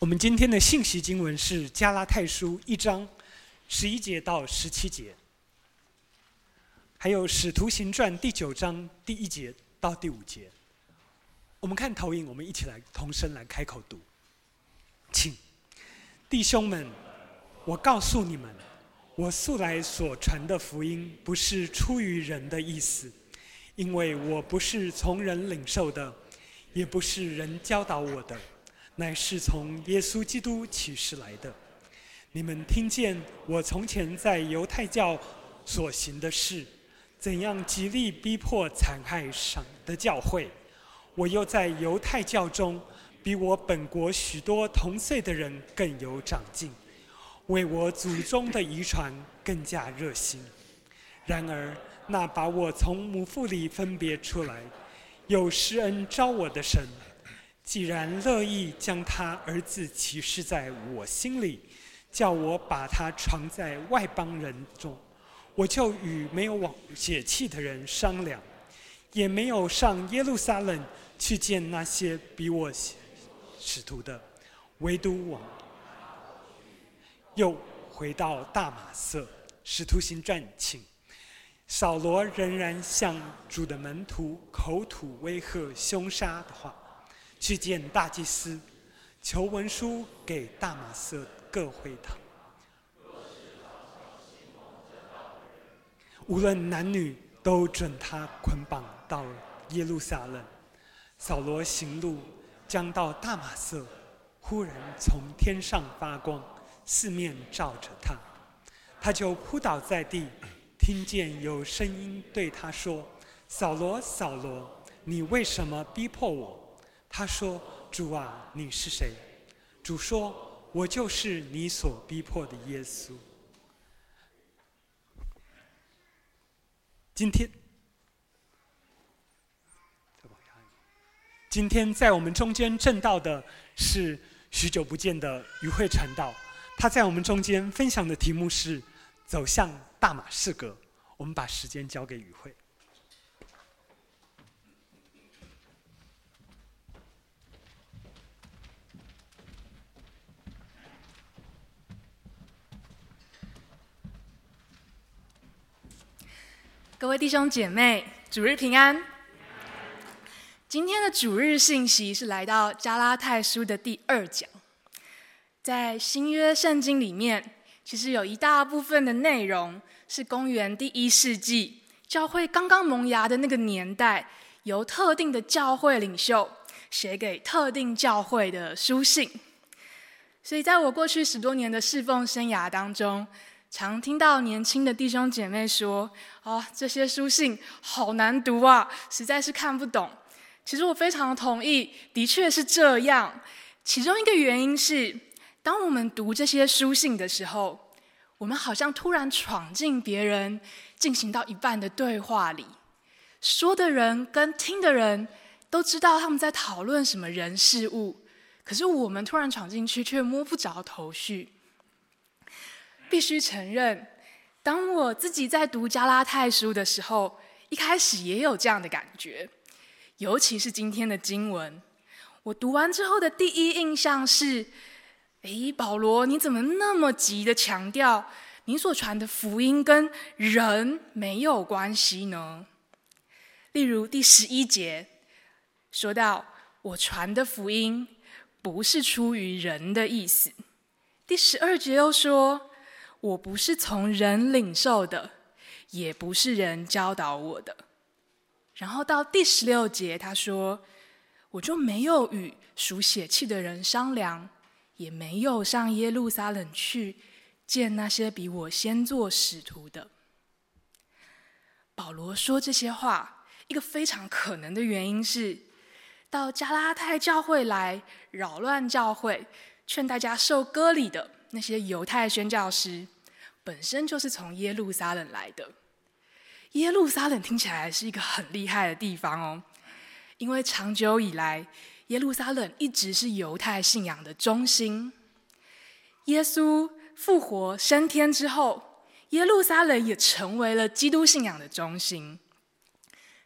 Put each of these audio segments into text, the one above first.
我们今天的信息经文是加拉太书一章十一节到十七节，还有使徒行传第九章第一节到第五节。我们看投影，我们一起来同声来开口读，请弟兄们，我告诉你们，我素来所传的福音不是出于人的意思，因为我不是从人领受的，也不是人教导我的。乃是从耶稣基督启示来的。你们听见我从前在犹太教所行的事，怎样极力逼迫残害神的教会。我又在犹太教中，比我本国许多同岁的人更有长进，为我祖宗的遗传更加热心。然而，那把我从母腹里分别出来，有施恩召我的神。既然乐意将他儿子启示在我心里，叫我把他传在外邦人中，我就与没有往血气的人商量，也没有上耶路撒冷去见那些比我使徒的，唯独往又回到大马色，使徒行传请。扫罗仍然向主的门徒口吐威吓、凶杀的话。去见大祭司，求文书给大马色各会堂。无论男女，都准他捆绑到耶路撒冷。扫罗行路，将到大马色，忽然从天上发光，四面照着他，他就扑倒在地，听见有声音对他说：“扫罗，扫罗，你为什么逼迫我？”他说：“主啊，你是谁？”主说：“我就是你所逼迫的耶稣。”今天，今天在我们中间证道的是许久不见的于慧传道，他在我们中间分享的题目是“走向大马士革”。我们把时间交给于慧。各位弟兄姐妹，主日平安。今天的主日信息是来到加拉太书的第二讲。在新约圣经里面，其实有一大部分的内容是公元第一世纪教会刚刚萌芽的那个年代，由特定的教会领袖写给特定教会的书信。所以，在我过去十多年的侍奉生涯当中，常听到年轻的弟兄姐妹说：“哦，这些书信好难读啊，实在是看不懂。”其实我非常同意，的确是这样。其中一个原因是，当我们读这些书信的时候，我们好像突然闯进别人进行到一半的对话里，说的人跟听的人都知道他们在讨论什么人事物，可是我们突然闯进去，却摸不着头绪。必须承认，当我自己在读加拉太书的时候，一开始也有这样的感觉。尤其是今天的经文，我读完之后的第一印象是：诶，保罗，你怎么那么急的强调你所传的福音跟人没有关系呢？例如第十一节说到：“我传的福音不是出于人的意思。”第十二节又说。我不是从人领受的，也不是人教导我的。然后到第十六节，他说：“我就没有与属血气的人商量，也没有上耶路撒冷去见那些比我先做使徒的。”保罗说这些话，一个非常可能的原因是，到加拉太教会来扰乱教会，劝大家受割礼的。那些犹太宣教师本身就是从耶路撒冷来的。耶路撒冷听起来是一个很厉害的地方哦，因为长久以来，耶路撒冷一直是犹太信仰的中心。耶稣复活升天之后，耶路撒冷也成为了基督信仰的中心。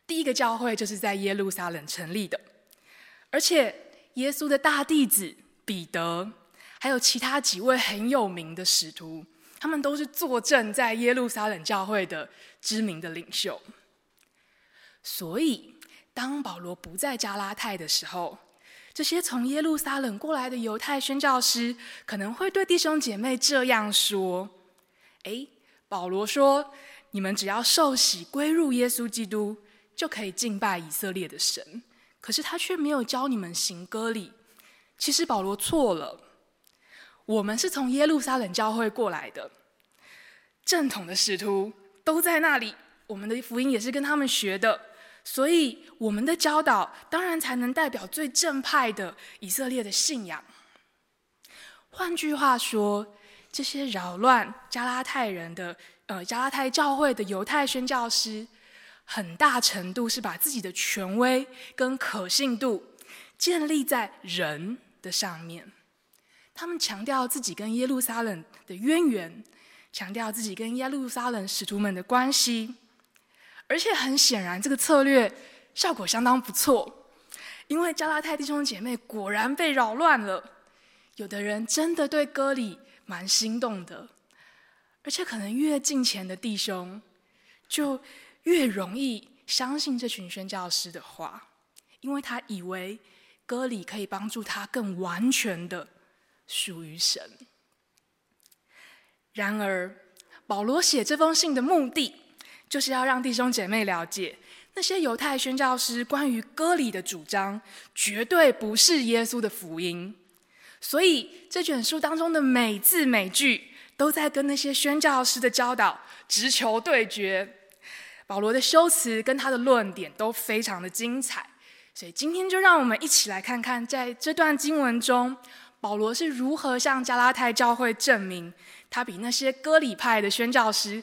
第一个教会就是在耶路撒冷成立的，而且耶稣的大弟子彼得。还有其他几位很有名的使徒，他们都是坐镇在耶路撒冷教会的知名的领袖。所以，当保罗不在加拉太的时候，这些从耶路撒冷过来的犹太宣教师可能会对弟兄姐妹这样说：“诶，保罗说，你们只要受洗归入耶稣基督，就可以敬拜以色列的神。可是他却没有教你们行割礼。其实保罗错了，我们是从耶路撒冷教会过来的，正统的使徒都在那里，我们的福音也是跟他们学的，所以我们的教导当然才能代表最正派的以色列的信仰。换句话说，这些扰乱加拉太人的。呃，加拉太教会的犹太宣教师，很大程度是把自己的权威跟可信度建立在人的上面。他们强调自己跟耶路撒冷的渊源，强调自己跟耶路撒冷使徒们的关系，而且很显然，这个策略效果相当不错，因为加拉太弟兄姐妹果然被扰乱了，有的人真的对歌里蛮心动的。而且可能越近前的弟兄，就越容易相信这群宣教师的话，因为他以为歌里可以帮助他更完全的属于神。然而，保罗写这封信的目的，就是要让弟兄姐妹了解，那些犹太宣教师关于割礼的主张，绝对不是耶稣的福音。所以，这卷书当中的每字每句，都在跟那些宣教师的教导直球对决，保罗的修辞跟他的论点都非常的精彩，所以今天就让我们一起来看看，在这段经文中，保罗是如何向加拉太教会证明，他比那些割礼派的宣教师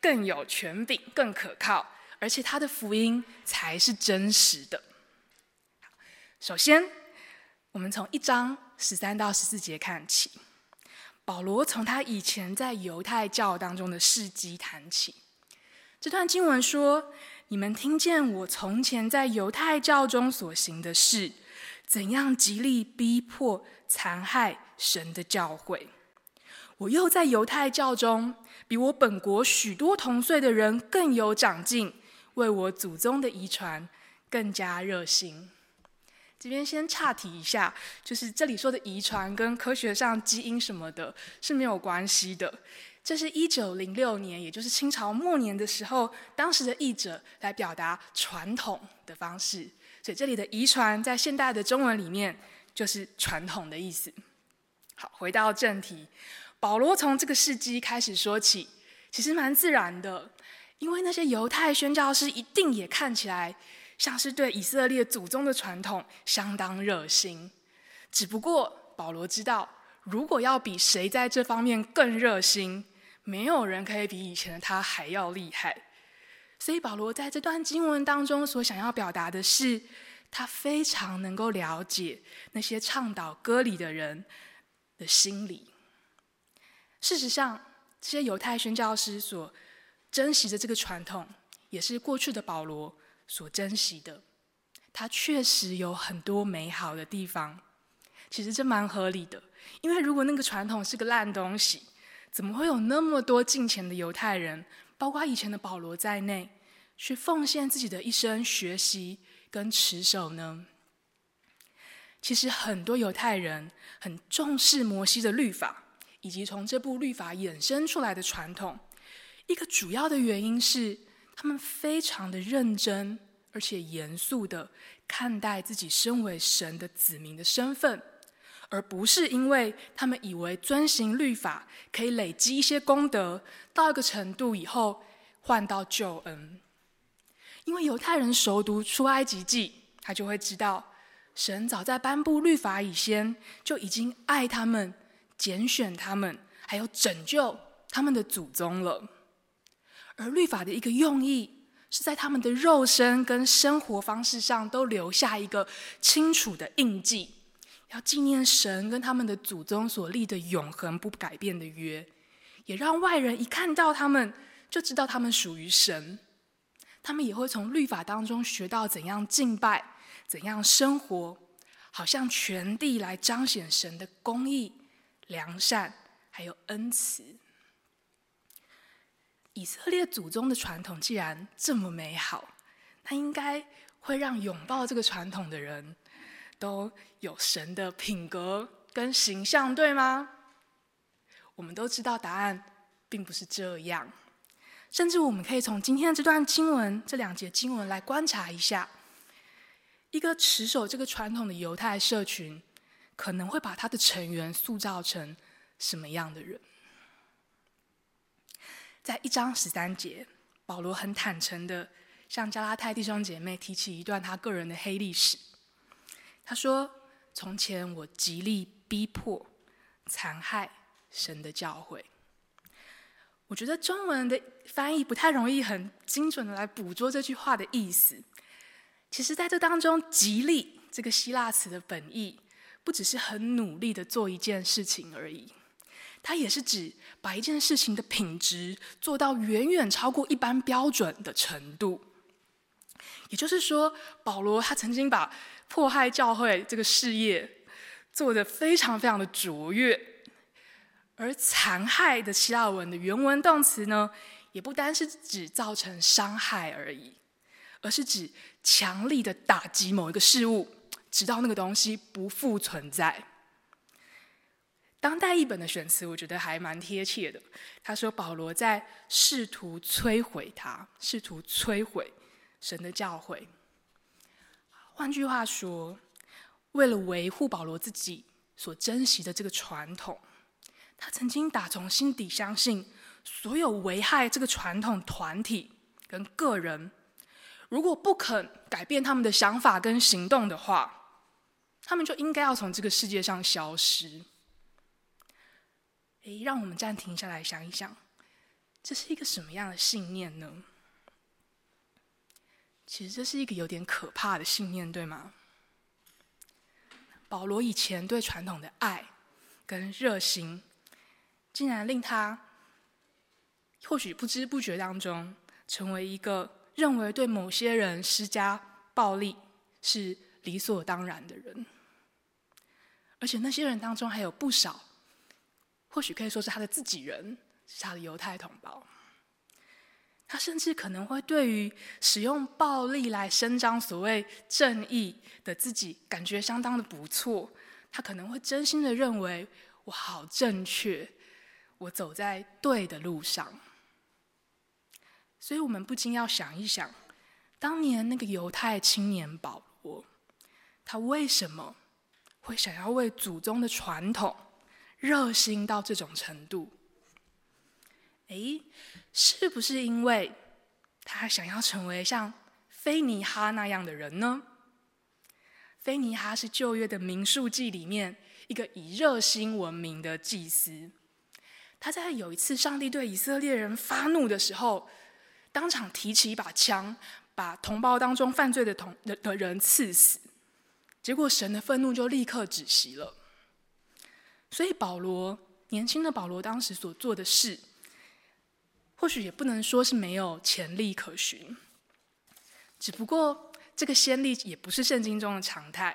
更有权柄、更可靠，而且他的福音才是真实的。首先，我们从一章十三到十四节看起。保罗从他以前在犹太教当中的事迹谈起。这段经文说：“你们听见我从前在犹太教中所行的事，怎样极力逼迫、残害神的教诲。我又在犹太教中，比我本国许多同岁的人更有长进，为我祖宗的遗传更加热心。”这边先岔题一下，就是这里说的遗传跟科学上基因什么的是没有关系的。这是一九零六年，也就是清朝末年的时候，当时的译者来表达传统的方式。所以这里的遗传在现代的中文里面就是传统的意思。好，回到正题，保罗从这个事迹开始说起，其实蛮自然的，因为那些犹太宣教师一定也看起来。像是对以色列祖宗的传统相当热心，只不过保罗知道，如果要比谁在这方面更热心，没有人可以比以前的他还要厉害。所以保罗在这段经文当中所想要表达的是，他非常能够了解那些倡导割礼的人的心理。事实上，这些犹太宣教师所珍惜的这个传统，也是过去的保罗。所珍惜的，它确实有很多美好的地方。其实这蛮合理的，因为如果那个传统是个烂东西，怎么会有那么多敬虔的犹太人，包括以前的保罗在内，去奉献自己的一生学习跟持守呢？其实很多犹太人很重视摩西的律法，以及从这部律法衍生出来的传统。一个主要的原因是，他们非常的认真，而且严肃的看待自己身为神的子民的身份，而不是因为他们以为遵行律法可以累积一些功德，到一个程度以后换到救恩。因为犹太人熟读出埃及记，他就会知道，神早在颁布律法以前就已经爱他们、拣选他们，还有拯救他们的祖宗了。而律法的一个用意，是在他们的肉身跟生活方式上都留下一个清楚的印记，要纪念神跟他们的祖宗所立的永恒不改变的约，也让外人一看到他们就知道他们属于神。他们也会从律法当中学到怎样敬拜、怎样生活，好像全地来彰显神的公义，良善，还有恩慈。以色列祖宗的传统既然这么美好，那应该会让拥抱这个传统的人都有神的品格跟形象，对吗？我们都知道答案并不是这样，甚至我们可以从今天的这段经文、这两节经文来观察一下，一个持守这个传统的犹太社群，可能会把他的成员塑造成什么样的人？在一章十三节，保罗很坦诚地向加拉太弟兄姐妹提起一段他个人的黑历史。他说：“从前我极力逼迫、残害。”神的教诲，我觉得中文的翻译不太容易很精准的来捕捉这句话的意思。其实，在这当中，“极力”这个希腊词的本意，不只是很努力的做一件事情而已，它也是指把一件事情的品质做到远远超过一般标准的程度。也就是说，保罗他曾经把迫害教会这个事业做得非常非常的卓越。而残害的希腊文的原文动词呢，也不单是指造成伤害而已，而是指强力的打击某一个事物，直到那个东西不复存在。当代译本的选词，我觉得还蛮贴切的。他说保罗在试图摧毁他，试图摧毁神的教诲。换句话说，为了维护保罗自己所珍惜的这个传统。他曾经打从心底相信，所有危害这个传统团体跟个人，如果不肯改变他们的想法跟行动的话，他们就应该要从这个世界上消失。诶，让我们暂停下来想一想，这是一个什么样的信念呢？其实这是一个有点可怕的信念，对吗？保罗以前对传统的爱跟热心。竟然令他或许不知不觉当中成为一个认为对某些人施加暴力是理所当然的人，而且那些人当中还有不少，或许可以说是他的自己人，是他的犹太同胞。他甚至可能会对于使用暴力来伸张所谓正义的自己感觉相当的不错，他可能会真心的认为我好正确。我走在对的路上，所以我们不禁要想一想，当年那个犹太青年保罗，他为什么会想要为祖宗的传统热心到这种程度？诶，是不是因为他想要成为像菲尼哈那样的人呢？菲尼哈是旧约的民数记里面一个以热心闻名的祭司。他在有一次上帝对以色列人发怒的时候，当场提起一把枪，把同胞当中犯罪的同的的人刺死，结果神的愤怒就立刻止息了。所以保罗年轻的保罗当时所做的事，或许也不能说是没有潜力可循，只不过这个先例也不是圣经中的常态。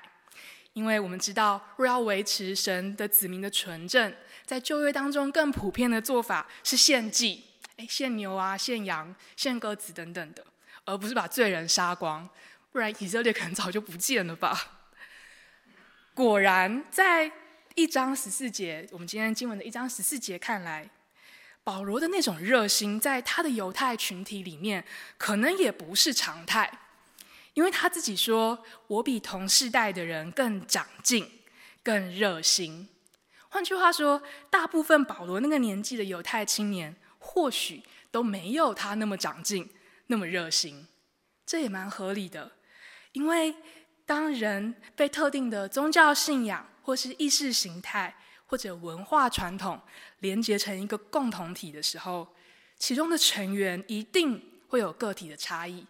因为我们知道，若要维持神的子民的纯正，在旧约当中更普遍的做法是献祭，诶，献牛啊、献羊、献鸽子等等的，而不是把罪人杀光，不然以色列可能早就不见了吧。果然，在一章十四节，我们今天经文的一章十四节看来，保罗的那种热心，在他的犹太群体里面，可能也不是常态。因为他自己说：“我比同世代的人更长进、更热心。”换句话说，大部分保罗那个年纪的犹太青年，或许都没有他那么长进、那么热心。这也蛮合理的，因为当人被特定的宗教信仰，或是意识形态，或者文化传统连结成一个共同体的时候，其中的成员一定会有个体的差异。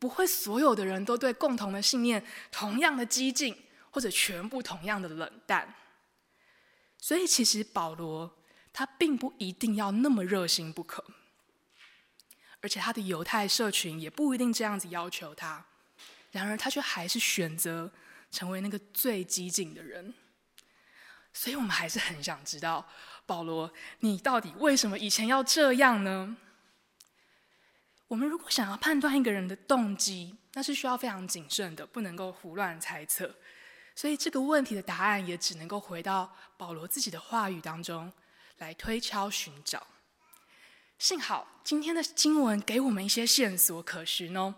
不会所有的人都对共同的信念同样的激进，或者全部同样的冷淡。所以其实保罗他并不一定要那么热心不可，而且他的犹太社群也不一定这样子要求他。然而他却还是选择成为那个最激进的人。所以我们还是很想知道，保罗，你到底为什么以前要这样呢？我们如果想要判断一个人的动机，那是需要非常谨慎的，不能够胡乱猜测。所以这个问题的答案也只能够回到保罗自己的话语当中来推敲寻找。幸好今天的经文给我们一些线索可循哦。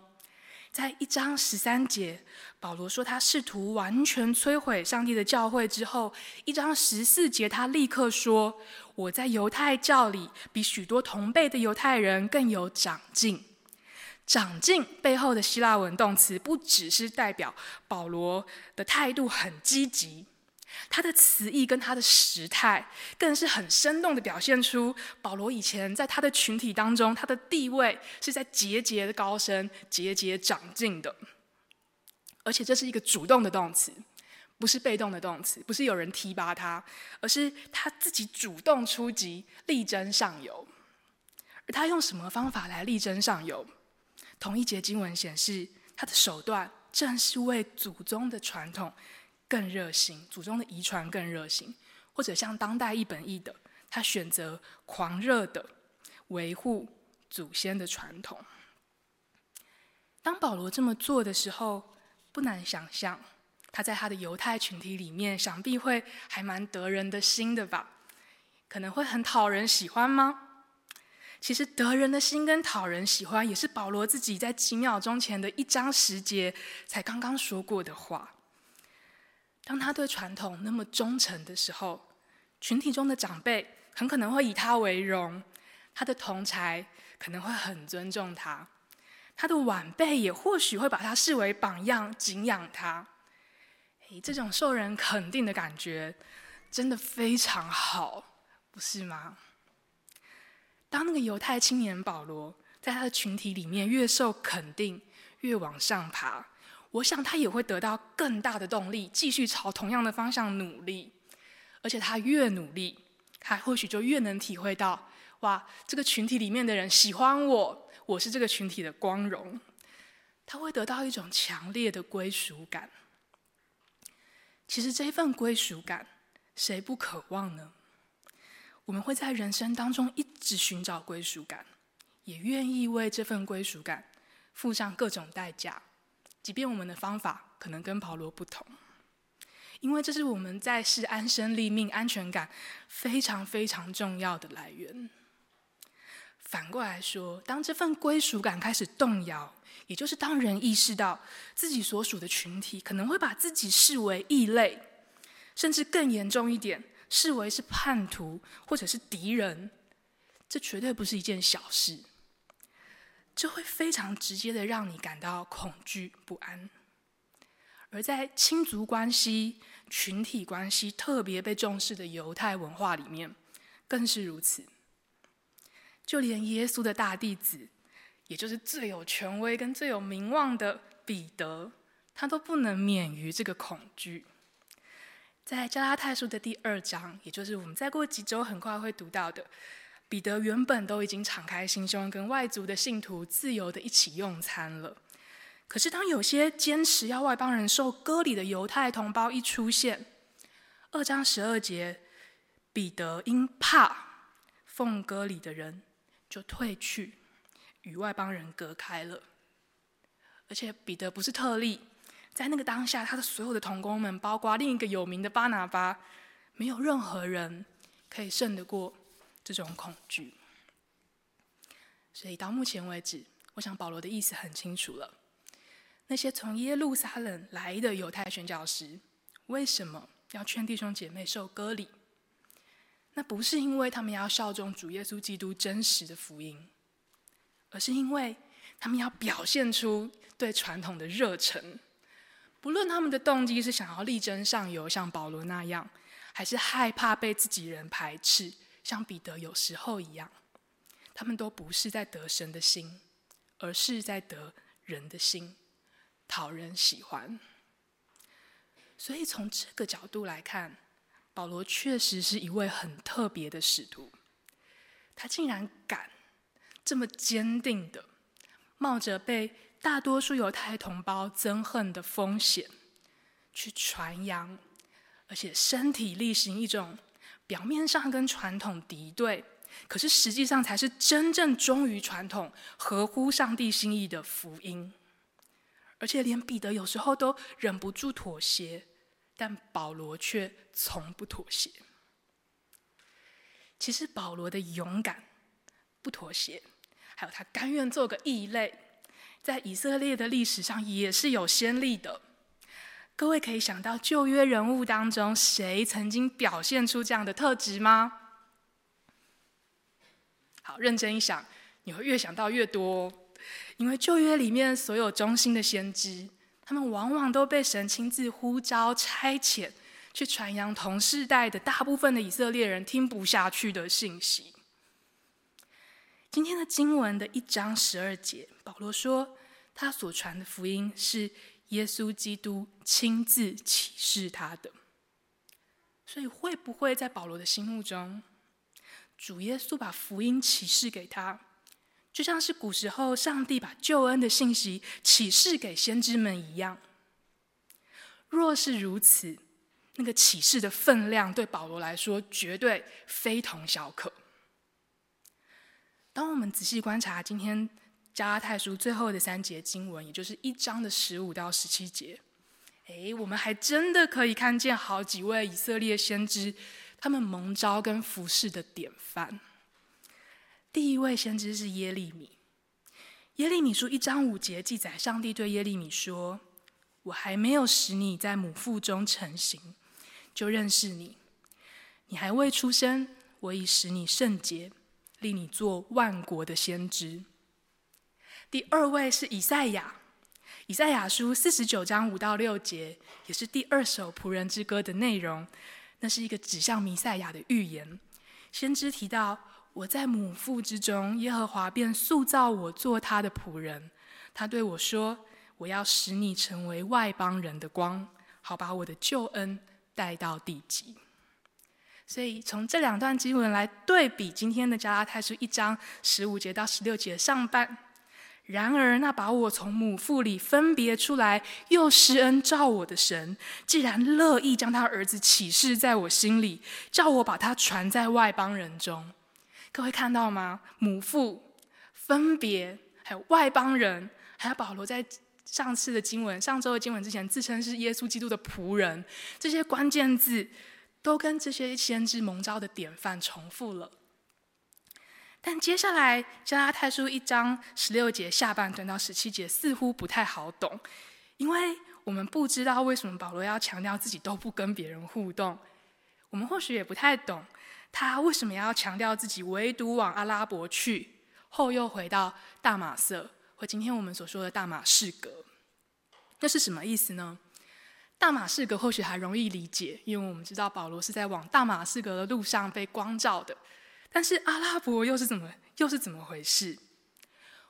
在一章十三节，保罗说他试图完全摧毁上帝的教会之后，一章十四节他立刻说：“我在犹太教里比许多同辈的犹太人更有长进。”长进背后的希腊文动词不只是代表保罗的态度很积极。他的词义跟他的时态，更是很生动地表现出保罗以前在他的群体当中，他的地位是在节节的高升、节节长进的。而且这是一个主动的动词，不是被动的动词，不是有人提拔他，而是他自己主动出击，力争上游。而他用什么方法来力争上游？同一节经文显示，他的手段正是为祖宗的传统。更热心，祖宗的遗传更热心，或者像当代一本译的，他选择狂热的维护祖先的传统。当保罗这么做的时候，不难想象，他在他的犹太群体里面，想必会还蛮得人的心的吧？可能会很讨人喜欢吗？其实得人的心跟讨人喜欢，也是保罗自己在几秒钟前的一章十节才刚刚说过的话。当他对传统那么忠诚的时候，群体中的长辈很可能会以他为荣，他的同才可能会很尊重他，他的晚辈也或许会把他视为榜样，敬仰他。诶，这种受人肯定的感觉真的非常好，不是吗？当那个犹太青年保罗在他的群体里面越受肯定，越往上爬。我想他也会得到更大的动力，继续朝同样的方向努力。而且他越努力，他或许就越能体会到：哇，这个群体里面的人喜欢我，我是这个群体的光荣。他会得到一种强烈的归属感。其实这份归属感，谁不渴望呢？我们会在人生当中一直寻找归属感，也愿意为这份归属感付上各种代价。即便我们的方法可能跟保罗不同，因为这是我们在世安身立命、安全感非常非常重要的来源。反过来说，当这份归属感开始动摇，也就是当人意识到自己所属的群体可能会把自己视为异类，甚至更严重一点，视为是叛徒或者是敌人，这绝对不是一件小事。就会非常直接的让你感到恐惧不安，而在亲族关系、群体关系特别被重视的犹太文化里面，更是如此。就连耶稣的大弟子，也就是最有权威跟最有名望的彼得，他都不能免于这个恐惧。在加拉太书的第二章，也就是我们再过几周很快会读到的。彼得原本都已经敞开心胸，跟外族的信徒自由的一起用餐了。可是，当有些坚持要外邦人受割礼的犹太同胞一出现，二章十二节，彼得因怕奉割礼的人，就退去，与外邦人隔开了。而且，彼得不是特例，在那个当下，他的所有的同工们，包括另一个有名的巴拿巴，没有任何人可以胜得过。这种恐惧，所以到目前为止，我想保罗的意思很清楚了。那些从耶路撒冷来的犹太宣教师，为什么要劝弟兄姐妹受割礼？那不是因为他们要效忠主耶稣基督真实的福音，而是因为他们要表现出对传统的热忱。不论他们的动机是想要力争上游，像保罗那样，还是害怕被自己人排斥。像彼得有时候一样，他们都不是在得神的心，而是在得人的心，讨人喜欢。所以从这个角度来看，保罗确实是一位很特别的使徒。他竟然敢这么坚定的，冒着被大多数犹太同胞憎恨的风险，去传扬而且身体力行一种表面上跟传统敌对，可是实际上才是真正忠于传统、合乎上帝心意的福音。而且连彼得有时候都忍不住妥协，但保罗却从不妥协。其实保罗的勇敢、不妥协，还有他甘愿做个异类，在以色列的历史上也是有先例的。各位可以想到旧约人物当中谁曾经表现出这样的特质吗？好，认真一想，你会越想到越多。因为旧约里面所有忠心的先知，他们往往都被神亲自呼召差遣，去传扬同世代的大部分的以色列人听不下去的信息。今天的经文的一章十二节，保罗说他所传的福音是耶稣基督亲自启示他的。所以会不会在保罗的心目中，主耶稣把福音启示给他？就像是古时候上帝把救恩的信息启示给先知们一样。若是如此，那个启示的分量对保罗来说绝对非同小可。当我们仔细观察今天加拉太书最后的三节经文，也就是一章的十五到十七节，诶，我们还真的可以看见好几位以色列先知，他们蒙召跟服侍的典范。第一位先知是耶利米。耶利米书一章五节记载，上帝对耶利米说：“我还没有使你在母腹中成型，就认识你；你还未出生，我已使你圣洁，立你做万国的先知。”第二位是以赛亚。以赛亚书四十九章五到六节，也是第二首仆人之歌的内容。那是一个指向弥赛亚的预言。先知提到。我在母腹之中，耶和华便塑造我做他的仆人。他对我说：“我要使你成为外邦人的光，好把我的救恩带到地极。”所以从这两段经文来对比今天的加拉太书一章十五节到十六节上半。然而，那把我从母腹里分别出来，又施恩照我的神，既然乐意将他儿子启示在我心里，叫我把他传在外邦人中。各位看到吗？母腹分别，还有外邦人，还有保罗在上次的经文、上周的经文之前自称是耶稣基督的仆人，这些关键字都跟这些先知蒙召的典范重复了。但接下来加拉太书一章十六节下半段到十七节似乎不太好懂，因为我们不知道为什么保罗要强调自己都不跟别人互动，我们或许也不太懂。他为什么要强调自己唯独往阿拉伯去，后又回到大马色，或今天我们所说的大马士革？那是什么意思呢？大马士革或许还容易理解，因为我们知道保罗是在往大马士革的路上被光照的。但是阿拉伯又是怎么又是怎么回事？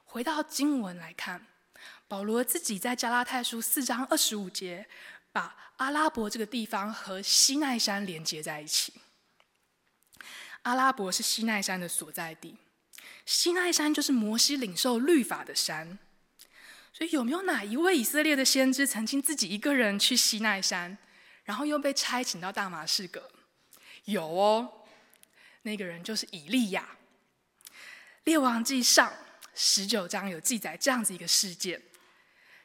回到经文来看，保罗自己在加拉太书四章二十五节，把阿拉伯这个地方和西奈山连接在一起。阿拉伯是西奈山的所在地，西奈山就是摩西领受律法的山。所以有没有哪一位以色列的先知曾经自己一个人去西奈山，然后又被差遣到大马士革？有哦，那个人就是以利亚。列王记上十九章有记载这样子一个事件：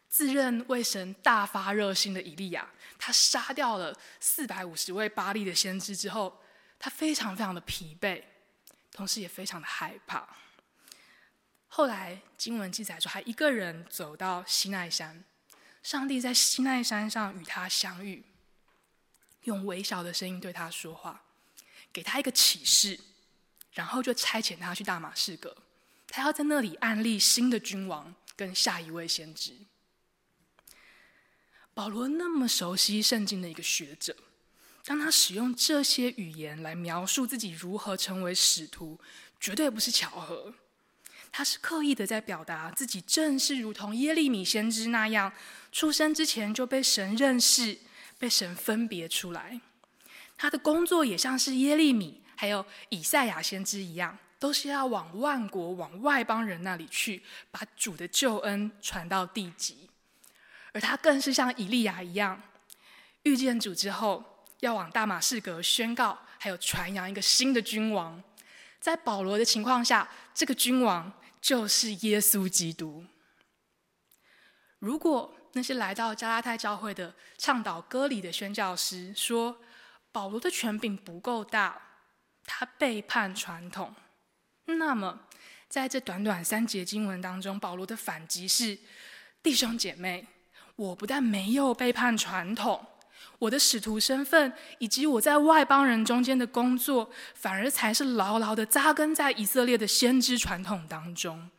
自认为神大发热心的以利亚，他杀掉了四百五十位巴力的先知之后。他非常非常的疲惫，同时也非常的害怕。后来经文记载说，他一个人走到西奈山，上帝在西奈山上与他相遇，用微小的声音对他说话，给他一个启示，然后就差遣他去大马士革，他要在那里安立新的君王跟下一位先知。保罗那么熟悉圣经的一个学者。当他使用这些语言来描述自己如何成为使徒，绝对不是巧合。他是刻意的在表达自己正是如同耶利米先知那样，出生之前就被神认识、被神分别出来。他的工作也像是耶利米还有以赛亚先知一样，都是要往万国、往外邦人那里去，把主的救恩传到地极。而他更是像以利亚一样，遇见主之后。要往大马士革宣告，还有传扬一个新的君王。在保罗的情况下，这个君王就是耶稣基督。如果那些来到加拉太教会的倡导割礼的宣教师说保罗的权柄不够大，他背叛传统，那么在这短短三节经文当中，保罗的反击是：弟兄姐妹，我不但没有背叛传统。我的使徒身份，以及我在外邦人中间的工作，反而才是牢牢的扎根在以色列的先知传统当中。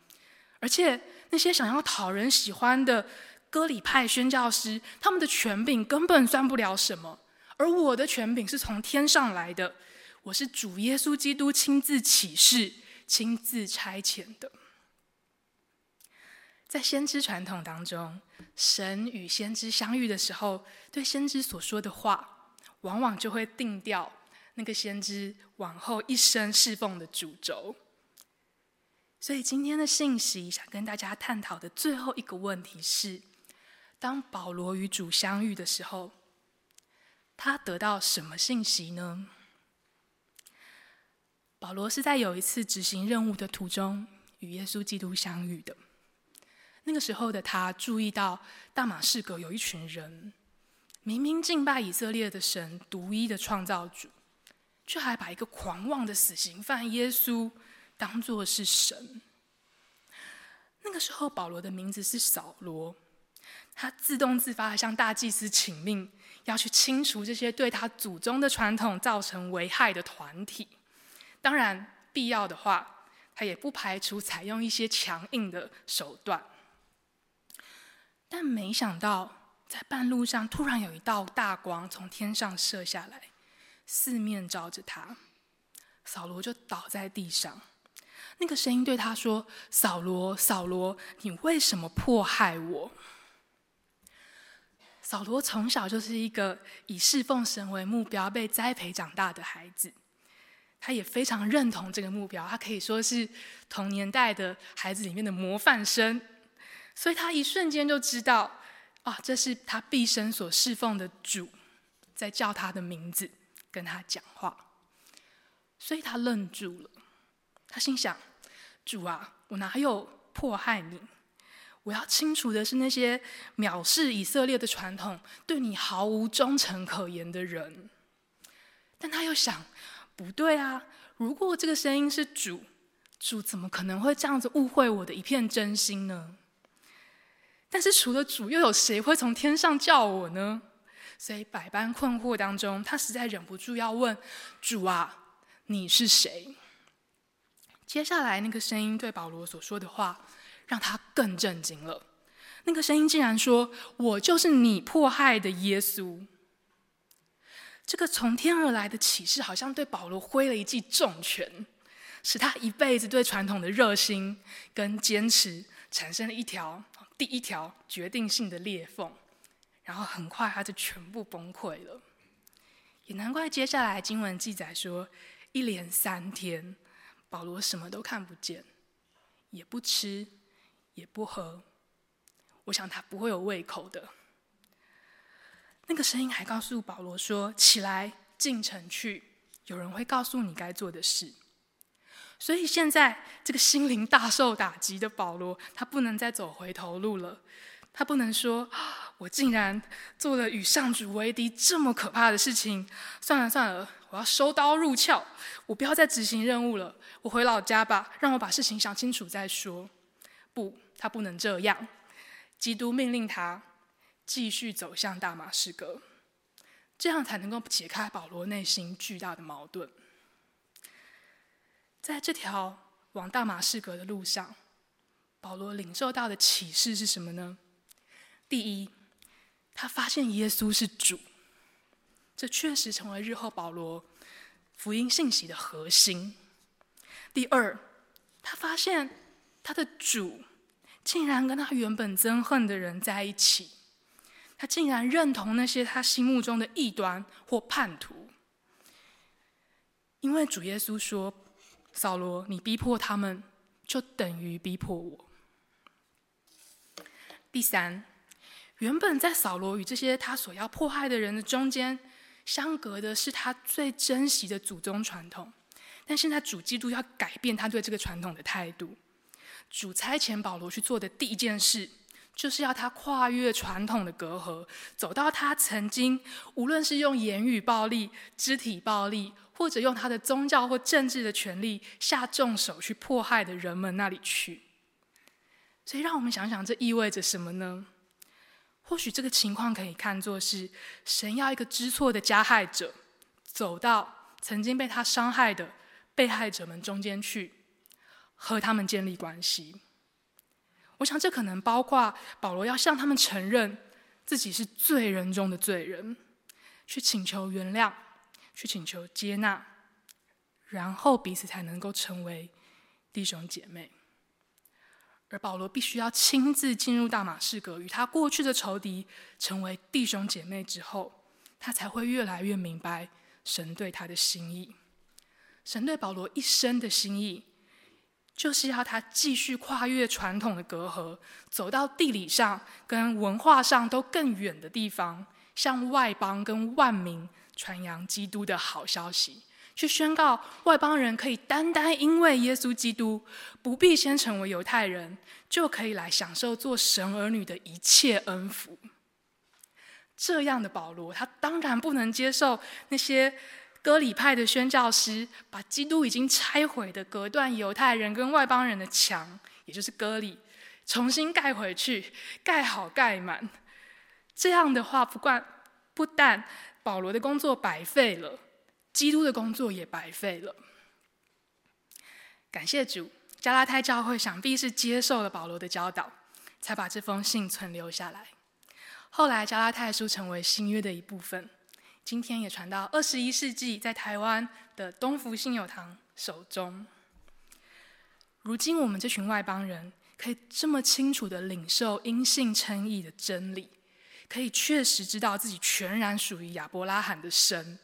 而且那些想要讨人喜欢的割礼派宣教师，他们的权柄根本算不了什么，而我的权柄是从天上来的，我是主耶稣基督亲自启示、亲自差遣的。在先知传统当中，神与先知相遇的时候，对先知所说的话，往往就会定调那个先知往后一生侍奉的主轴。所以今天的信息，想跟大家探讨的最后一个问题是：当保罗与主相遇的时候，他得到什么信息呢？保罗是在有一次执行任务的途中，与耶稣基督相遇的。那个时候的他注意到大马士革有一群人，明明敬拜以色列的神独一的创造主，却还把一个狂妄的死刑犯耶稣当作是神。那个时候，保罗的名字是扫罗，他自动自发的向大祭司请命，要去清除这些对他祖宗的传统造成危害的团体。当然，必要的话，他也不排除采用一些强硬的手段。但没想到，在半路上突然有一道大光从天上射下来，四面照着他，扫罗就倒在地上。那个声音对他说：“扫罗，扫罗，你为什么迫害我？”扫罗从小就是一个以侍奉神为目标被栽培长大的孩子，他也非常认同这个目标，他可以说是同年代的孩子里面的模范生。所以他一瞬间就知道，啊，这是他毕生所侍奉的主，在叫他的名字，跟他讲话。所以他愣住了，他心想：主啊，我哪有迫害你？我要清除的是那些藐视以色列的传统、对你毫无忠诚可言的人。但他又想，不对啊，如果这个声音是主，主怎么可能会这样子误会我的一片真心呢？但是除了主，又有谁会从天上叫我呢？所以百般困惑当中，他实在忍不住要问：“主啊，你是谁？”接下来那个声音对保罗所说的话，让他更震惊了。那个声音竟然说：“我就是你迫害的耶稣。”这个从天而来的启示，好像对保罗挥了一记重拳，使他一辈子对传统的热心跟坚持产生了一条。第一条决定性的裂缝，然后很快他就全部崩溃了。也难怪接下来经文记载说，一连三天，保罗什么都看不见，也不吃，也不喝。我想他不会有胃口的。那个声音还告诉保罗说：“起来，进城去，有人会告诉你该做的事。”所以现在，这个心灵大受打击的保罗，他不能再走回头路了。他不能说：“我竟然做了与上主为敌这么可怕的事情。”算了算了，我要收刀入鞘，我不要再执行任务了，我回老家吧，让我把事情想清楚再说。不，他不能这样。基督命令他继续走向大马士革，这样才能够解开保罗内心巨大的矛盾。在这条往大马士革的路上，保罗领受到的启示是什么呢？第一，他发现耶稣是主，这确实成为日后保罗福音信息的核心。第二，他发现他的主竟然跟他原本憎恨的人在一起，他竟然认同那些他心目中的异端或叛徒，因为主耶稣说。扫罗，你逼迫他们，就等于逼迫我。第三，原本在扫罗与这些他所要迫害的人的中间，相隔的是他最珍惜的祖宗传统。但现在主基督要改变他对这个传统的态度。主差遣保罗去做的第一件事，就是要他跨越传统的隔阂，走到他曾经无论是用言语暴力、肢体暴力，或者用他的宗教或政治的权力下重手去迫害的人们那里去。所以，让我们想想，这意味着什么呢？或许这个情况可以看作是神要一个知错的加害者走到曾经被他伤害的被害者们中间去，和他们建立关系。我想这可能包括保罗要向他们承认自己是罪人中的罪人，去请求原谅，去请求接纳，然后彼此才能够成为弟兄姐妹。而保罗必须要亲自进入大马士革，与他过去的仇敌成为弟兄姐妹之后，他才会越来越明白神对他的心意。神对保罗一生的心意，就是要他继续跨越传统的隔阂，走到地理上跟文化上都更远的地方，向外邦跟万民传扬基督的好消息。去宣告外邦人可以单单因为耶稣基督，不必先成为犹太人，就可以来享受做神儿女的一切恩福。这样的保罗，他当然不能接受那些割礼派的宣教师把基督已经拆毁的隔断犹太人跟外邦人的墙，也就是割礼，重新盖回去，盖好盖满。这样的话，不管不但保罗的工作白费了。基督的工作也白费了。感谢主，加拉太教会想必是接受了保罗的教导，才把这封信存留下来。后来，加拉太书成为新约的一部分，今天也传到二十一世纪，在台湾的东福信友堂手中。如今，我们这群外邦人可以这么清楚地领受因信称义的真理，可以确实知道自己全然属于亚伯拉罕的神。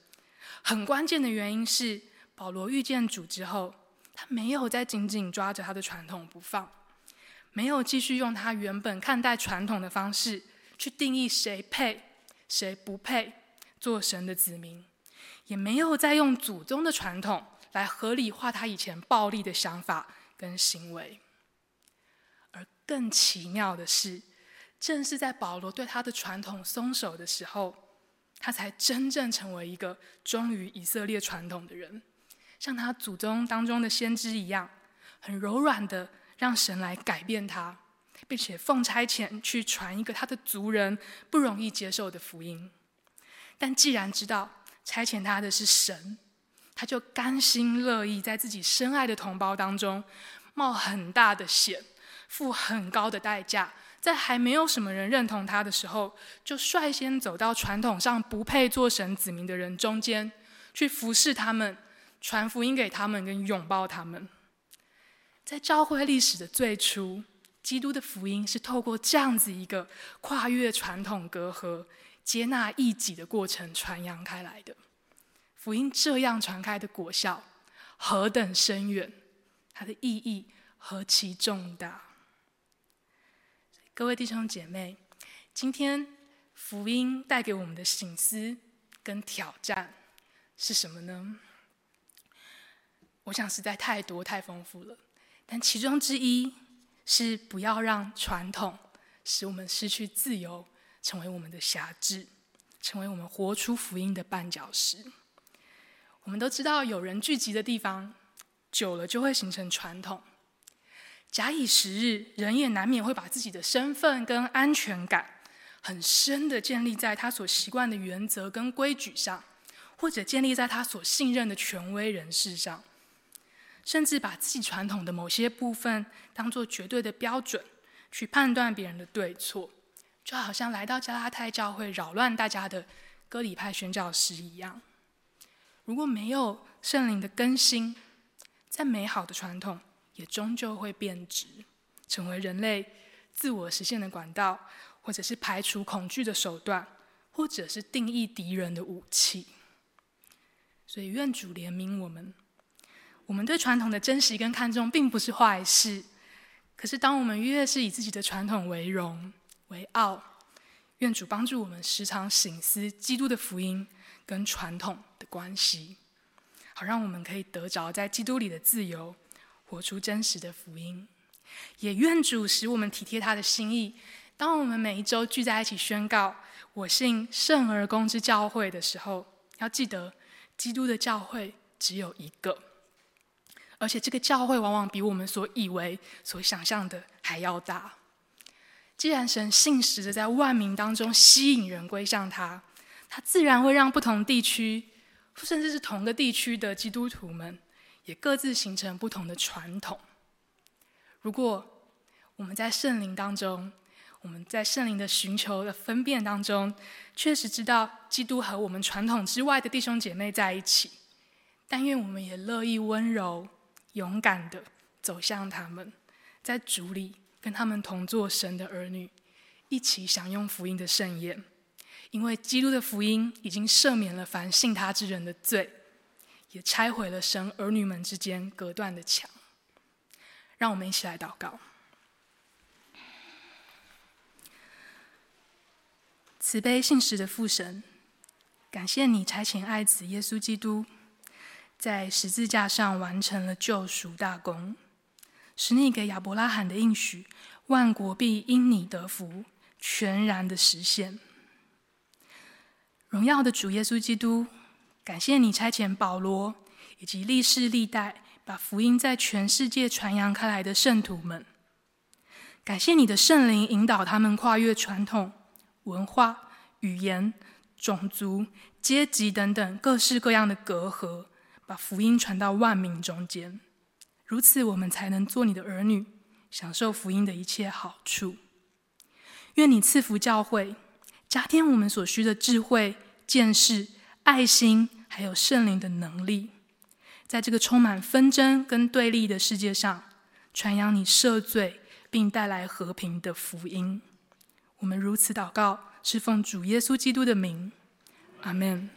很关键的原因是，保罗遇见主之后，他没有再紧紧抓着他的传统不放，没有继续用他原本看待传统的方式去定义谁配、谁不配做神的子民，也没有再用祖宗的传统来合理化他以前暴力的想法跟行为。而更奇妙的是，正是在保罗对他的传统松手的时候。他才真正成为一个忠于以色列传统的人，像他祖宗当中的先知一样，很柔软的让神来改变他，并且奉差遣去传一个他的族人不容易接受的福音。但既然知道差遣他的是神，他就甘心乐意在自己深爱的同胞当中冒很大的险，付很高的代价。在还没有什么人认同他的时候，就率先走到传统上不配做神子民的人中间，去服侍他们，传福音给他们，跟拥抱他们。在教会历史的最初，基督的福音是透过这样子一个跨越传统隔阂、接纳异己的过程传扬开来的。福音这样传开的果效何等深远，它的意义何其重大。各位弟兄姐妹，今天福音带给我们的省思跟挑战是什么呢？我想实在太多太丰富了，但其中之一是不要让传统使我们失去自由，成为我们的辖制，成为我们活出福音的绊脚石。我们都知道，有人聚集的地方，久了就会形成传统。假以时日，人也难免会把自己的身份跟安全感很深的建立在他所习惯的原则跟规矩上，或者建立在他所信任的权威人士上，甚至把自己传统的某些部分当做绝对的标准去判断别人的对错，就好像来到加拉太教会扰乱大家的割礼派宣教师一样。如果没有圣灵的更新，再美好的传统，也终究会变质，成为人类自我实现的管道，或者是排除恐惧的手段，或者是定义敌人的武器。所以，愿主怜悯我们。我们对传统的珍惜跟看重，并不是坏事。可是，当我们越是以自己的传统为荣为傲，愿主帮助我们时常省思基督的福音跟传统的关系，好让我们可以得着在基督里的自由，活出真实的福音。也愿主使我们体贴他的心意。当我们每一周聚在一起宣告“我信圣而公之教会”的时候，要记得，基督的教会只有一个，而且这个教会往往比我们所以为、所想象的还要大。既然神信实的在万民当中吸引人归向他，他自然会让不同地区，甚至是同个地区的基督徒们，也各自形成不同的传统。如果我们在圣灵当中，我们在圣灵的寻求的分辨当中，确实知道基督和我们传统之外的弟兄姐妹在一起，但愿我们也乐意温柔、勇敢地走向他们，在主里跟他们同作神的儿女，一起享用福音的盛宴。因为基督的福音已经赦免了凡信他之人的罪，也拆毁了神儿女们之间隔断的墙。让我们一起来祷告。慈悲信实的父神，感谢你差遣爱子耶稣基督，在十字架上完成了救赎大功，使你给亚伯拉罕的应许，万国必因你得福，全然的实现。荣耀的主耶稣基督，感谢你差遣保罗以及历世历代。把福音在全世界传扬开来的圣徒们，感谢你的圣灵引导他们跨越传统、文化、语言、种族、阶级等等各式各样的隔阂，把福音传到万民中间。如此，我们才能做你的儿女，享受福音的一切好处。愿你赐福教会，加添我们所需的智慧、见识、爱心，还有圣灵的能力。在这个充满纷争跟对立的世界上，传扬你赦罪并带来和平的福音。我们如此祷告，是奉主耶稣基督的名，阿门。